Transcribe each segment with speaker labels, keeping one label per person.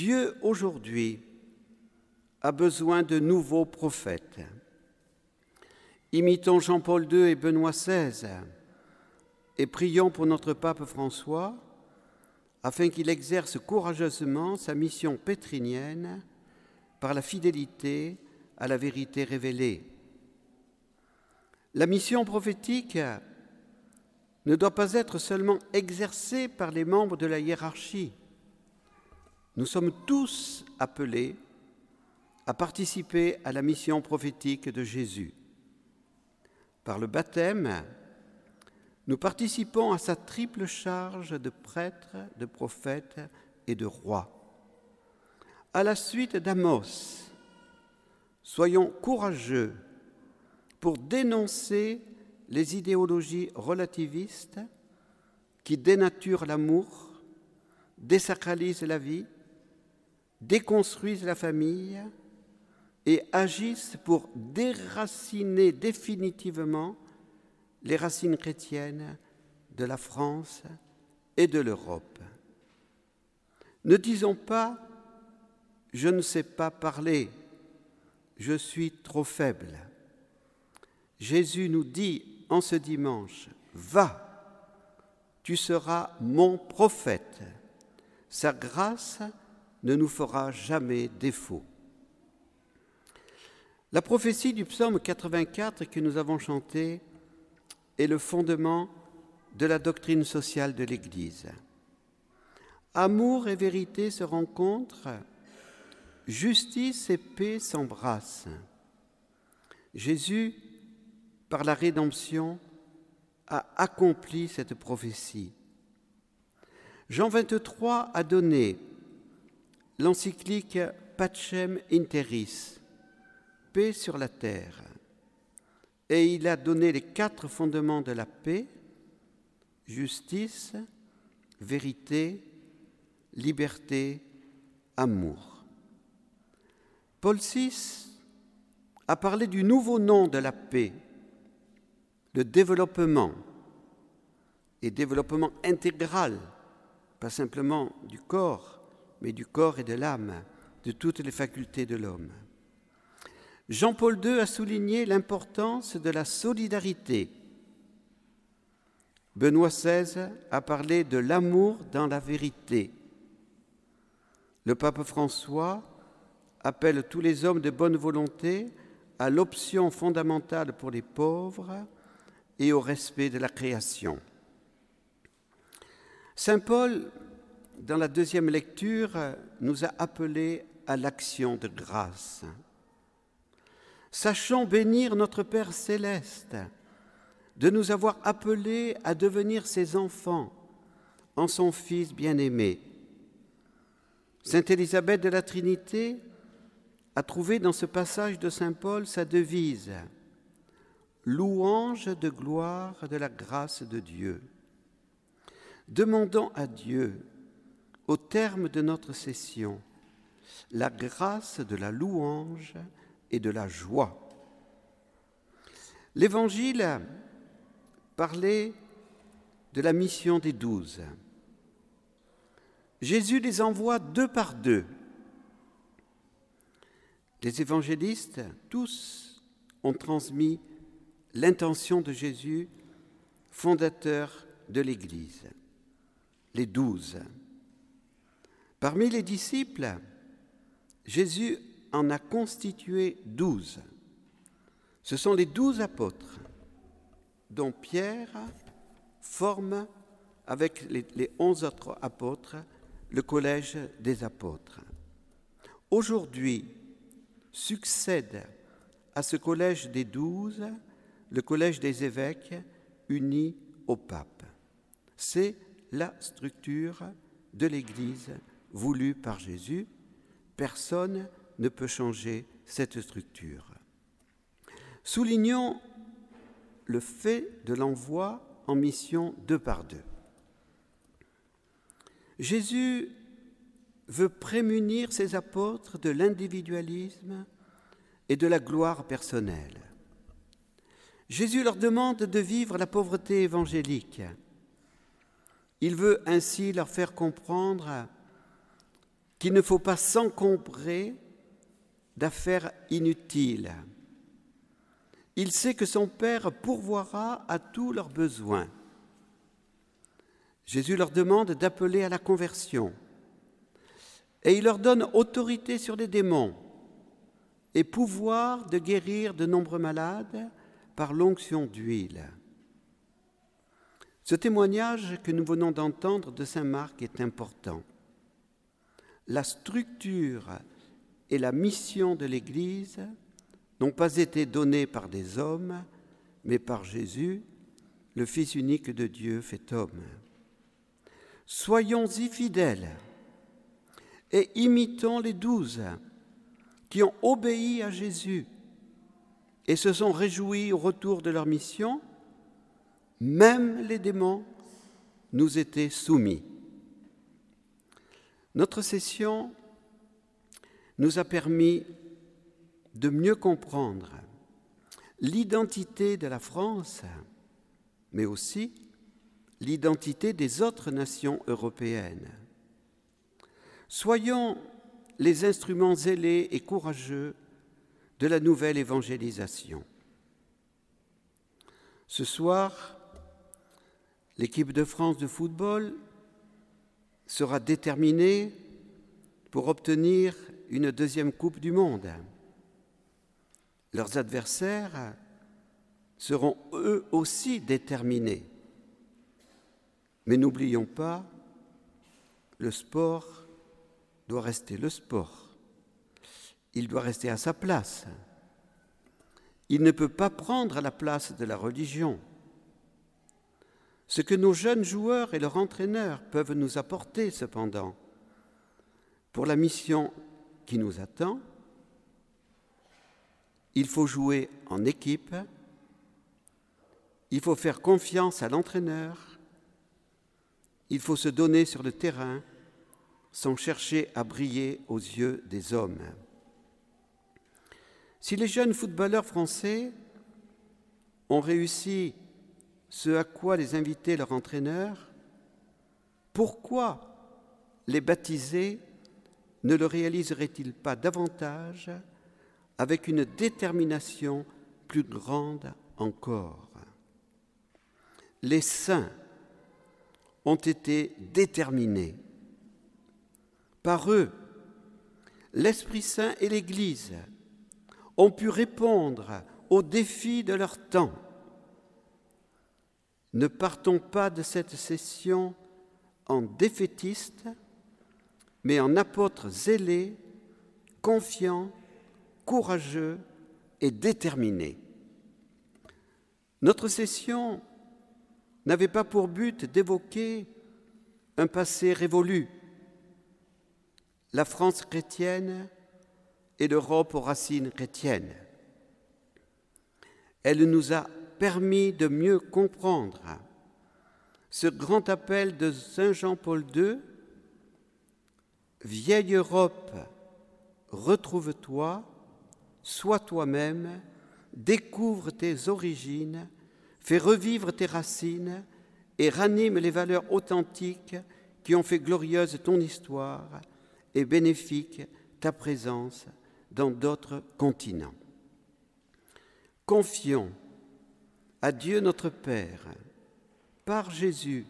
Speaker 1: Dieu aujourd'hui a besoin de nouveaux prophètes. Imitons Jean-Paul II et Benoît XVI et prions pour notre pape François afin qu'il exerce courageusement sa mission pétrinienne par la fidélité à la vérité révélée. La mission prophétique ne doit pas être seulement exercée par les membres de la hiérarchie. Nous sommes tous appelés à participer à la mission prophétique de Jésus. Par le baptême, nous participons à sa triple charge de prêtre, de prophète et de roi. À la suite d'Amos, soyons courageux pour dénoncer les idéologies relativistes qui dénaturent l'amour, désacralisent la vie, déconstruisent la famille et agissent pour déraciner définitivement les racines chrétiennes de la France et de l'Europe. Ne disons pas ⁇ je ne sais pas parler, je suis trop faible ⁇ Jésus nous dit en ce dimanche, va, tu seras mon prophète. Sa grâce ne nous fera jamais défaut. La prophétie du psaume 84 que nous avons chanté est le fondement de la doctrine sociale de l'Église. Amour et vérité se rencontrent, justice et paix s'embrassent. Jésus, par la rédemption, a accompli cette prophétie. Jean 23 a donné l'encyclique Pacem Interis, paix sur la terre, et il a donné les quatre fondements de la paix, justice, vérité, liberté, amour. Paul VI a parlé du nouveau nom de la paix, le développement, et développement intégral, pas simplement du corps, mais du corps et de l'âme, de toutes les facultés de l'homme. Jean-Paul II a souligné l'importance de la solidarité. Benoît XVI a parlé de l'amour dans la vérité. Le pape François appelle tous les hommes de bonne volonté à l'option fondamentale pour les pauvres et au respect de la création. Saint Paul, dans la deuxième lecture, nous a appelés à l'action de grâce. Sachons bénir notre Père céleste de nous avoir appelés à devenir ses enfants en son Fils bien-aimé. Sainte Élisabeth de la Trinité a trouvé dans ce passage de Saint Paul sa devise Louange de gloire de la grâce de Dieu. Demandons à Dieu, au terme de notre session, la grâce de la louange et de la joie. L'Évangile parlait de la mission des douze. Jésus les envoie deux par deux. Les évangélistes, tous, ont transmis l'intention de Jésus, fondateur de l'Église, les douze. Parmi les disciples, Jésus en a constitué douze. Ce sont les douze apôtres dont Pierre forme avec les, onze autres apôtres le collège des apôtres. Aujourd'hui succède à ce collège des douze le collège des évêques unis au pape. C'est la structure de l'Église voulue par Jésus. Personne ne peut changer cette structure. Soulignons le fait de l'envoi en mission deux par deux. Jésus veut prémunir ses apôtres de l'individualisme et de la gloire personnelle. Jésus leur demande de vivre la pauvreté évangélique. Il veut ainsi leur faire comprendre qu'il ne faut pas s'encombrer d'affaires inutiles. Il sait que son Père pourvoira à tous leurs besoins. Jésus leur demande d'appeler à la conversion et il leur donne autorité sur les démons et pouvoir de guérir de nombreux malades par l'onction d'huile. Ce témoignage que nous venons d'entendre de Saint Marc est important. La structure et la mission de l'Église n'ont pas été données par des hommes, mais par Jésus, le Fils unique de Dieu fait homme. Soyons-y fidèles et imitons les douze qui ont obéi à Jésus et se sont réjouis au retour de leur mission, même les démons nous étaient soumis. Notre session nous a permis de mieux comprendre l'identité de la France, mais aussi l'identité des autres nations européennes. Soyons les instruments zélés et courageux de la nouvelle évangélisation. Ce soir, l'équipe de France de football sera déterminée pour obtenir une deuxième Coupe du Monde. Leurs adversaires seront eux aussi déterminés. Mais n'oublions pas, le sport doit rester le sport. Il doit rester à sa place. Il ne peut pas prendre la place de la religion. Ce que nos jeunes joueurs et leurs entraîneurs peuvent nous apporter cependant pour la mission qui nous attend, il faut jouer en équipe, il faut faire confiance à l'entraîneur, il faut se donner sur le terrain sans chercher à briller aux yeux des hommes. Si les jeunes footballeurs français ont réussi ce à quoi les invitait leur entraîneur, pourquoi les baptisés ne le réaliseraient-ils pas davantage avec une détermination plus grande encore? Les saints ont été déterminés par eux, l'Esprit Saint et l'Église ont pu répondre aux défis de leur temps. Ne partons pas de cette session en défaitistes, mais en apôtres zélés, confiants, courageux et déterminés. Notre session n'avait pas pour but d'évoquer un passé révolu, la France chrétienne et l'Europe aux racines chrétiennes. Elle nous a permis de mieux comprendre ce grand appel de Saint Jean-Paul II, Vieille Europe, retrouve-toi, sois toi-même, découvre tes origines, fais revivre tes racines et ranime les valeurs authentiques qui ont fait glorieuse ton histoire et bénéfique ta présence dans d'autres continents. Confions à Dieu notre Père, par Jésus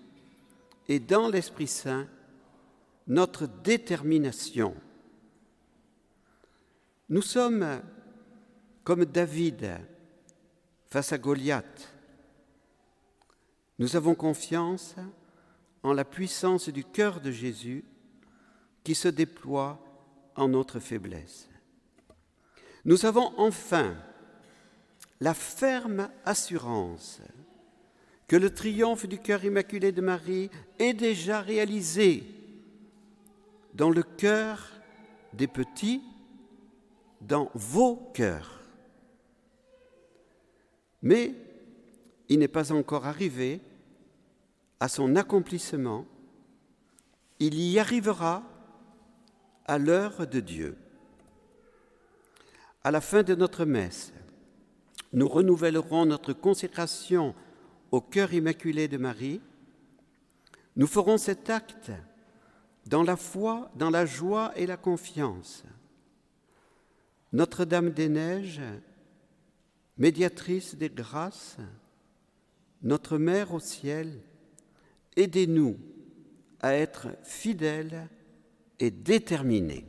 Speaker 1: et dans l'Esprit Saint, notre détermination. Nous sommes comme David face à Goliath. Nous avons confiance en la puissance du cœur de Jésus qui se déploie en notre faiblesse. Nous avons enfin la ferme assurance que le triomphe du cœur immaculé de Marie est déjà réalisé dans le cœur des petits, dans vos cœurs. Mais il n'est pas encore arrivé à son accomplissement. Il y arrivera à l'heure de Dieu. À la fin de notre messe, nous renouvellerons notre consécration au cœur immaculé de Marie. Nous ferons cet acte dans la foi, dans la joie et la confiance. Notre-Dame des Neiges, médiatrice des grâces, notre Mère au ciel, aidez-nous à être fidèles et déterminés.